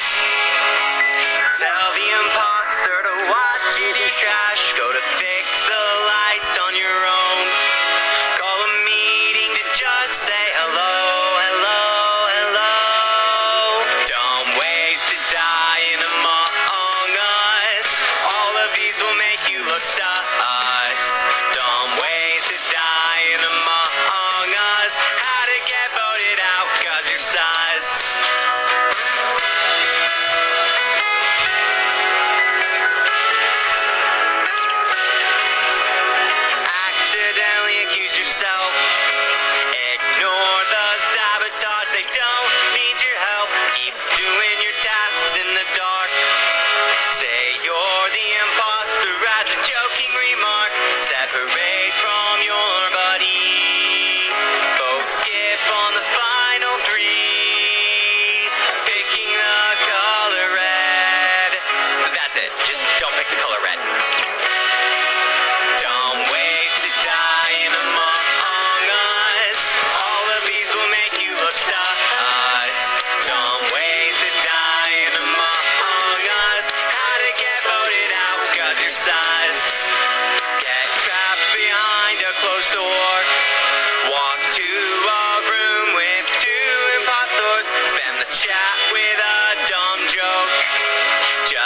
Tell the imposter to watch in your trash. Go to fix the lights on your own. Call a meeting to just say hello, hello, hello. Don't waste a dying among us. All of these will make you look sus. Don't waste a dying among us. How to get voted out cause you're sus. Just don't pick the color red.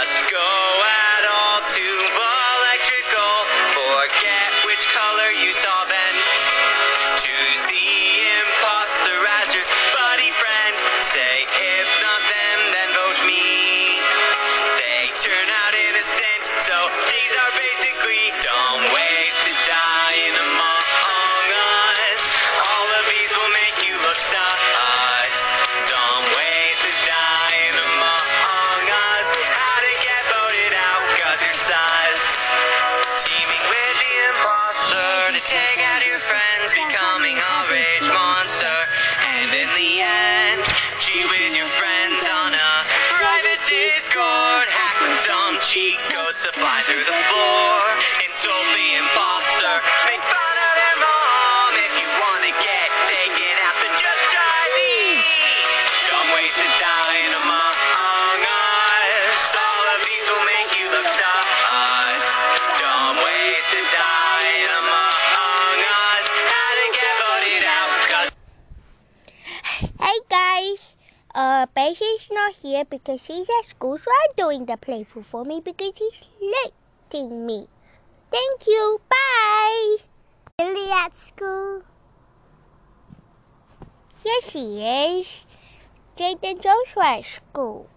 Just go at all to electrical. Forget which color you saw friends on a private Discord. Hack some cheat codes to fly through the floor. Uh, Basie's not here because she's at school, so I'm doing the playful for me because she's letting me. Thank you, bye. Lily at school? Yes, she is. Jade and Joshua at school.